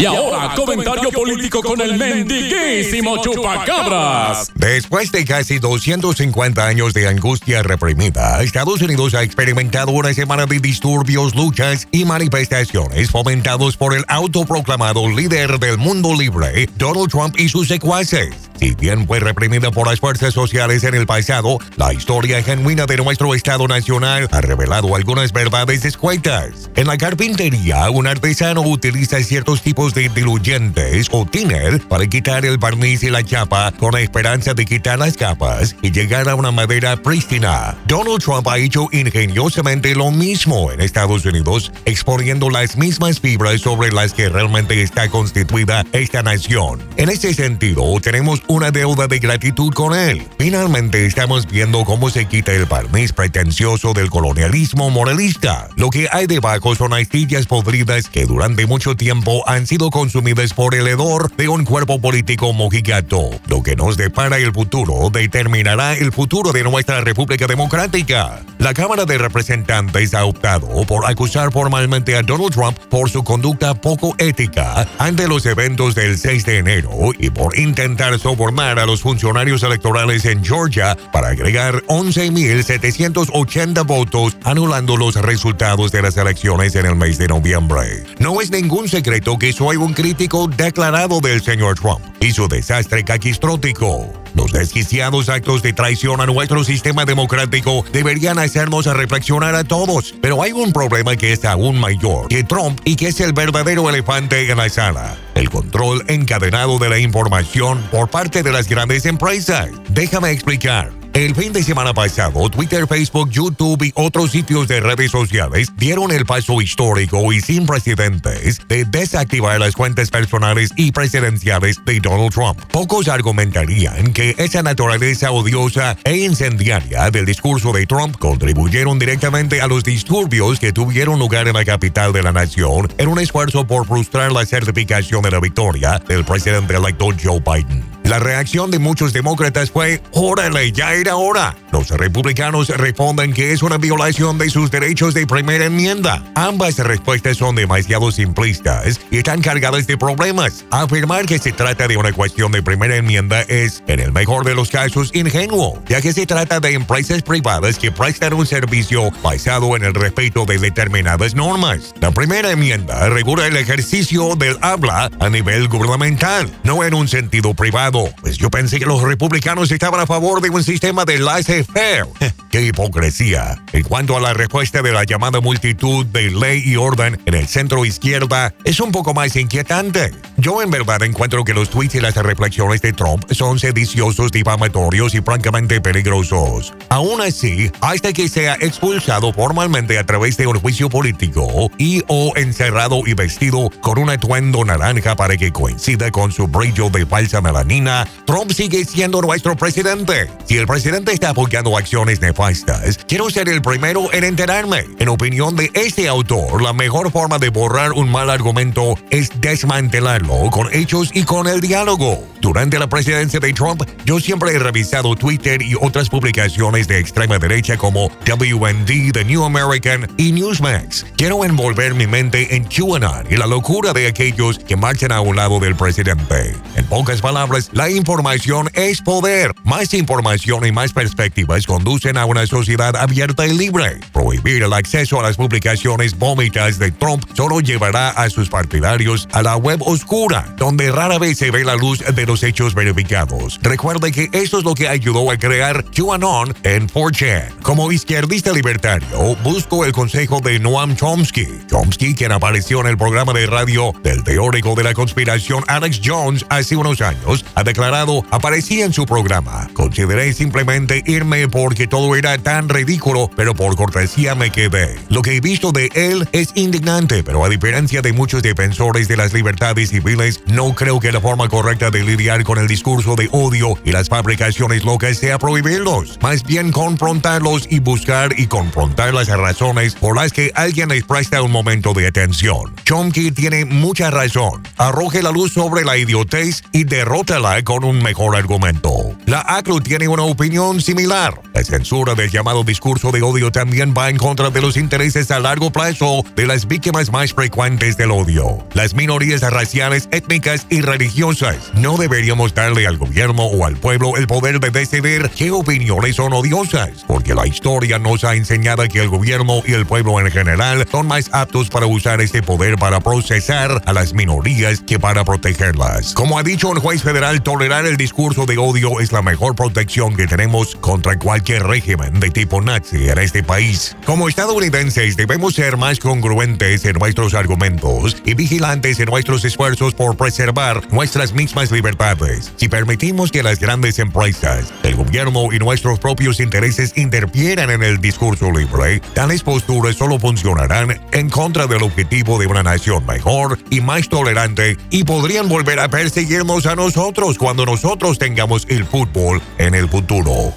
Y ahora, comentario político con el mendiguísimo Chupacabras. Después de casi 250 años de angustia reprimida, Estados Unidos ha experimentado una semana de disturbios, luchas y manifestaciones fomentados por el autoproclamado líder del mundo libre, Donald Trump y sus secuaces. Si bien fue reprimida por las fuerzas sociales en el pasado, la historia genuina de nuestro Estado Nacional ha revelado algunas verdades escuetas. En la carpintería, un artesano utiliza ciertos tipos de diluyentes o thinner para quitar el barniz y la chapa con la esperanza de quitar las capas y llegar a una madera prístina. Donald Trump ha hecho ingeniosamente lo mismo en Estados Unidos, exponiendo las mismas fibras sobre las que realmente está constituida esta nación. En este sentido, tenemos una deuda de gratitud con él. Finalmente estamos viendo cómo se quita el barniz pretencioso del colonialismo moralista. Lo que hay debajo son astillas podridas que durante mucho tiempo han sido consumidas por el hedor de un cuerpo político mojigato. Lo que nos depara el futuro determinará el futuro de nuestra República Democrática. La Cámara de Representantes ha optado por acusar formalmente a Donald Trump por su conducta poco ética ante los eventos del 6 de enero y por intentar sobre formar a los funcionarios electorales en Georgia para agregar 11.780 votos, anulando los resultados de las elecciones en el mes de noviembre. No es ningún secreto que soy un crítico declarado del señor Trump y su desastre caquistrótico. Los desquiciados actos de traición a nuestro sistema democrático deberían hacernos reflexionar a todos, pero hay un problema que es aún mayor que Trump y que es el verdadero elefante en la sala, el control encadenado de la información por parte de las grandes empresas. Déjame explicar. El fin de semana pasado, Twitter, Facebook, YouTube y otros sitios de redes sociales dieron el paso histórico y sin precedentes de desactivar las cuentas personales y presidenciales de Donald Trump. Pocos argumentarían que esa naturaleza odiosa e incendiaria del discurso de Trump contribuyeron directamente a los disturbios que tuvieron lugar en la capital de la nación en un esfuerzo por frustrar la certificación de la victoria del presidente electo Joe Biden. La reacción de muchos demócratas fue, órale, ya era hora. Los republicanos responden que es una violación de sus derechos de primera enmienda. Ambas respuestas son demasiado simplistas y están cargadas de problemas. Afirmar que se trata de una cuestión de primera enmienda es, en el mejor de los casos, ingenuo, ya que se trata de empresas privadas que prestan un servicio basado en el respeto de determinadas normas. La primera enmienda regula el ejercicio del habla a nivel gubernamental, no en un sentido privado pues yo pensé que los republicanos estaban a favor de un sistema de laissez-faire. ¡Qué hipocresía! En cuanto a la respuesta de la llamada multitud de ley y orden en el centro izquierda, es un poco más inquietante. Yo en verdad encuentro que los tweets y las reflexiones de Trump son sediciosos, difamatorios y francamente peligrosos. Aún así, hasta que sea expulsado formalmente a través de un juicio político y o encerrado y vestido con un atuendo naranja para que coincida con su brillo de falsa melanina, Trump sigue siendo nuestro presidente. Si el presidente está apoyando acciones nefastas, quiero ser el primero en enterarme. En opinión de este autor, la mejor forma de borrar un mal argumento es desmantelarlo con hechos y con el diálogo. Durante la presidencia de Trump, yo siempre he revisado Twitter y otras publicaciones de extrema derecha como WND, The New American y Newsmax. Quiero envolver mi mente en QAnon y la locura de aquellos que marchan a un lado del presidente. En pocas palabras, la información es poder. Más información y más perspectivas conducen a una sociedad abierta y libre. Prohibir el acceso a las publicaciones vómitas de Trump solo llevará a sus partidarios a la web oscura, donde rara vez se ve la luz de los hechos verificados. Recuerde que esto es lo que ayudó a crear QAnon en 4chan. Como izquierdista libertario, busco el consejo de Noam Chomsky. Chomsky, quien apareció en el programa de radio del teórico de la conspiración Alex Jones hace unos años, ha declarado, aparecía en su programa. Consideré simplemente irme porque todo era tan ridículo, pero por cortesía me quedé. Lo que he visto de él es indignante, pero a diferencia de muchos defensores de las libertades civiles, no creo que la forma correcta de lidiar lidiar con el discurso de odio y las fabricaciones locas sea prohibirlos, más bien confrontarlos y buscar y confrontar las razones por las que alguien les presta un momento de atención. Chomsky tiene mucha razón. Arroje la luz sobre la idiotez y derrótala con un mejor argumento. La ACLU tiene una opinión similar. La censura del llamado discurso de odio también va en contra de los intereses a largo plazo de las víctimas más frecuentes del odio, las minorías raciales, étnicas y religiosas. No deberíamos darle al gobierno o al pueblo el poder de decidir qué opiniones son odiosas, porque la historia nos ha enseñado que el gobierno y el pueblo en general son más aptos para usar este poder para procesar a las minorías que para protegerlas. Como ha dicho un juez federal, tolerar el discurso de odio es la mejor protección que tenemos contra cualquier régimen de tipo nazi en este país. Como estadounidenses debemos ser más congruentes en nuestros argumentos y vigilantes en nuestros esfuerzos por preservar nuestras mismas libertades. Si permitimos que las grandes empresas, el gobierno y nuestros propios intereses interfieran en el discurso libre, tales posturas solo funcionarán en contra del objetivo de una nación mejor y más tolerante y podrían volver a perseguirnos a nosotros cuando nosotros tengamos el fútbol en el futuro.